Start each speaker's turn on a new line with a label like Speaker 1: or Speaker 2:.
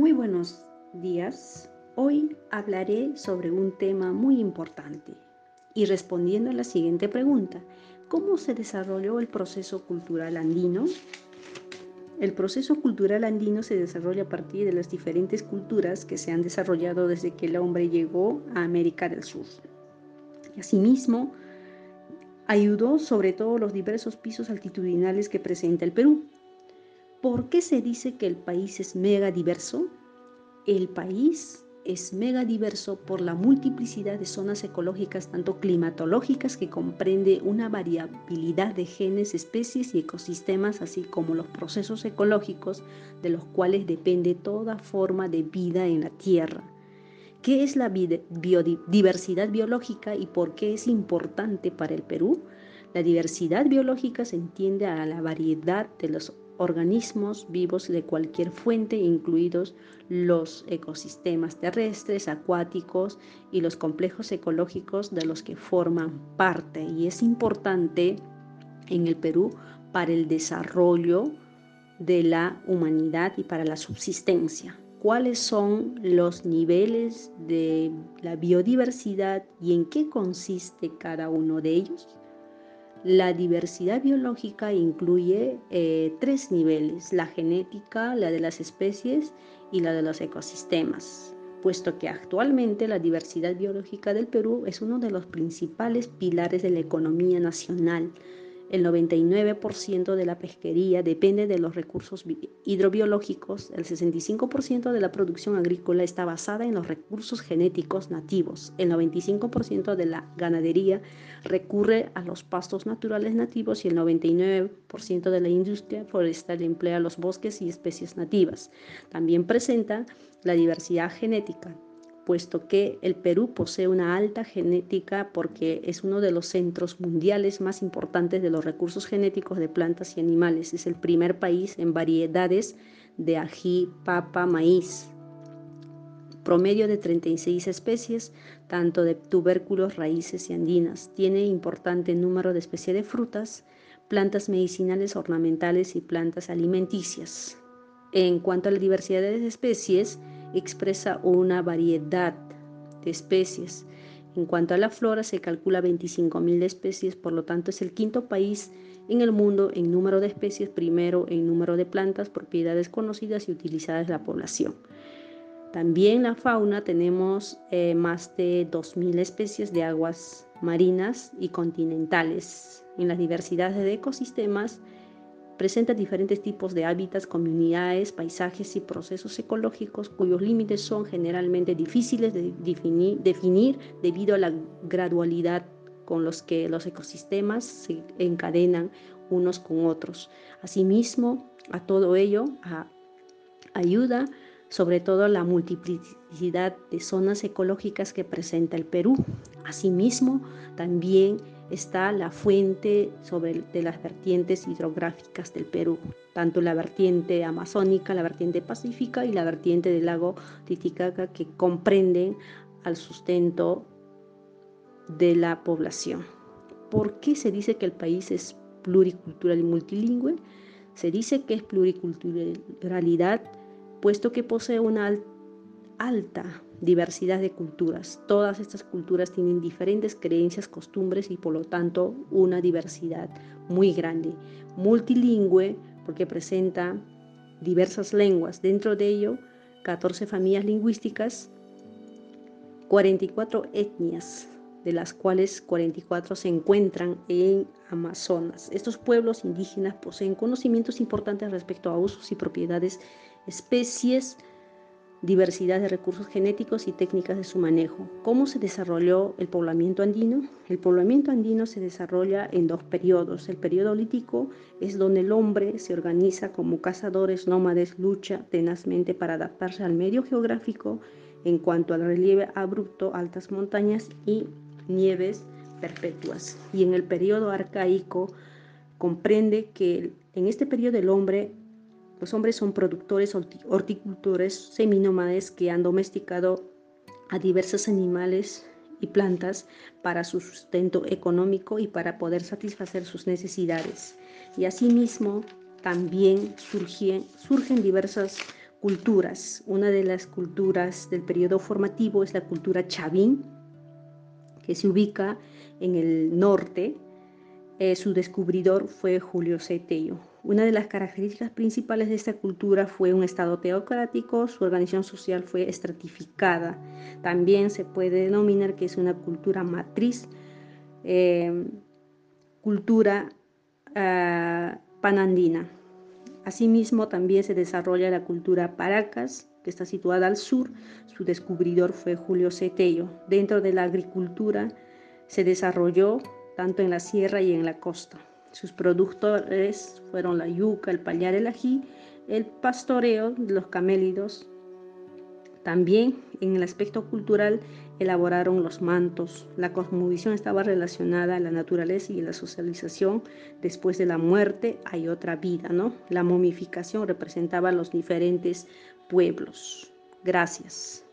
Speaker 1: Muy buenos días. Hoy hablaré sobre un tema muy importante y respondiendo a la siguiente pregunta, ¿cómo se desarrolló el proceso cultural andino? El proceso cultural andino se desarrolla a partir de las diferentes culturas que se han desarrollado desde que el hombre llegó a América del Sur. Asimismo, ayudó sobre todo los diversos pisos altitudinales que presenta el Perú, ¿Por qué se dice que el país es mega diverso? El país es mega diverso por la multiplicidad de zonas ecológicas, tanto climatológicas, que comprende una variabilidad de genes, especies y ecosistemas, así como los procesos ecológicos de los cuales depende toda forma de vida en la Tierra. ¿Qué es la biodiversidad biológica y por qué es importante para el Perú? La diversidad biológica se entiende a la variedad de los organismos vivos de cualquier fuente, incluidos los ecosistemas terrestres, acuáticos y los complejos ecológicos de los que forman parte. Y es importante en el Perú para el desarrollo de la humanidad y para la subsistencia. ¿Cuáles son los niveles de la biodiversidad y en qué consiste cada uno de ellos? La diversidad biológica incluye eh, tres niveles, la genética, la de las especies y la de los ecosistemas, puesto que actualmente la diversidad biológica del Perú es uno de los principales pilares de la economía nacional el 99% de la pesquería depende de los recursos hidrobiológicos. El 65% de la producción agrícola está basada en los recursos genéticos nativos. El 95% de la ganadería recurre a los pastos naturales nativos y el 99% de la industria forestal emplea los bosques y especies nativas. También presenta la diversidad genética puesto que el Perú posee una alta genética porque es uno de los centros mundiales más importantes de los recursos genéticos de plantas y animales. Es el primer país en variedades de ají, papa, maíz. Promedio de 36 especies, tanto de tubérculos, raíces y andinas. Tiene importante número de especies de frutas, plantas medicinales, ornamentales y plantas alimenticias. En cuanto a la diversidad de especies, expresa una variedad de especies. En cuanto a la flora, se calcula 25.000 especies, por lo tanto es el quinto país en el mundo en número de especies, primero en número de plantas, propiedades conocidas y utilizadas de la población. También la fauna tenemos eh, más de 2.000 especies de aguas marinas y continentales. En las diversidades de ecosistemas Presenta diferentes tipos de hábitats, comunidades, paisajes y procesos ecológicos cuyos límites son generalmente difíciles de definir, debido a la gradualidad con los que los ecosistemas se encadenan unos con otros. Asimismo, a todo ello ayuda sobre todo la multiplicidad de zonas ecológicas que presenta el Perú. Asimismo, también está la fuente sobre de las vertientes hidrográficas del Perú, tanto la vertiente amazónica, la vertiente pacífica y la vertiente del lago Titicaca que comprenden al sustento de la población. ¿Por qué se dice que el país es pluricultural y multilingüe? Se dice que es pluriculturalidad puesto que posee una alta diversidad de culturas. Todas estas culturas tienen diferentes creencias, costumbres y por lo tanto una diversidad muy grande. Multilingüe porque presenta diversas lenguas, dentro de ello 14 familias lingüísticas, 44 etnias, de las cuales 44 se encuentran en Amazonas. Estos pueblos indígenas poseen conocimientos importantes respecto a usos y propiedades, especies, diversidad de recursos genéticos y técnicas de su manejo. ¿Cómo se desarrolló el poblamiento andino? El poblamiento andino se desarrolla en dos periodos. El periodo lítico es donde el hombre se organiza como cazadores nómades, lucha tenazmente para adaptarse al medio geográfico en cuanto al relieve abrupto, altas montañas y nieves perpetuas. Y en el periodo arcaico comprende que en este periodo el hombre los hombres son productores horticultores seminómades que han domesticado a diversos animales y plantas para su sustento económico y para poder satisfacer sus necesidades. Y asimismo también surgen, diversas culturas. Una de las culturas del periodo formativo es la cultura chavín, que se ubica en el norte. Eh, su descubridor fue Julio Cetello. Una de las características principales de esta cultura fue un estado teocrático, su organización social fue estratificada. También se puede denominar que es una cultura matriz, eh, cultura uh, panandina. Asimismo, también se desarrolla la cultura Paracas, que está situada al sur. Su descubridor fue Julio Cetello. Dentro de la agricultura se desarrolló tanto en la sierra y en la costa. Sus productores fueron la yuca, el pallar, el ají, el pastoreo los camélidos. También en el aspecto cultural elaboraron los mantos. La cosmovisión estaba relacionada a la naturaleza y a la socialización. Después de la muerte hay otra vida, ¿no? La momificación representaba los diferentes pueblos. Gracias.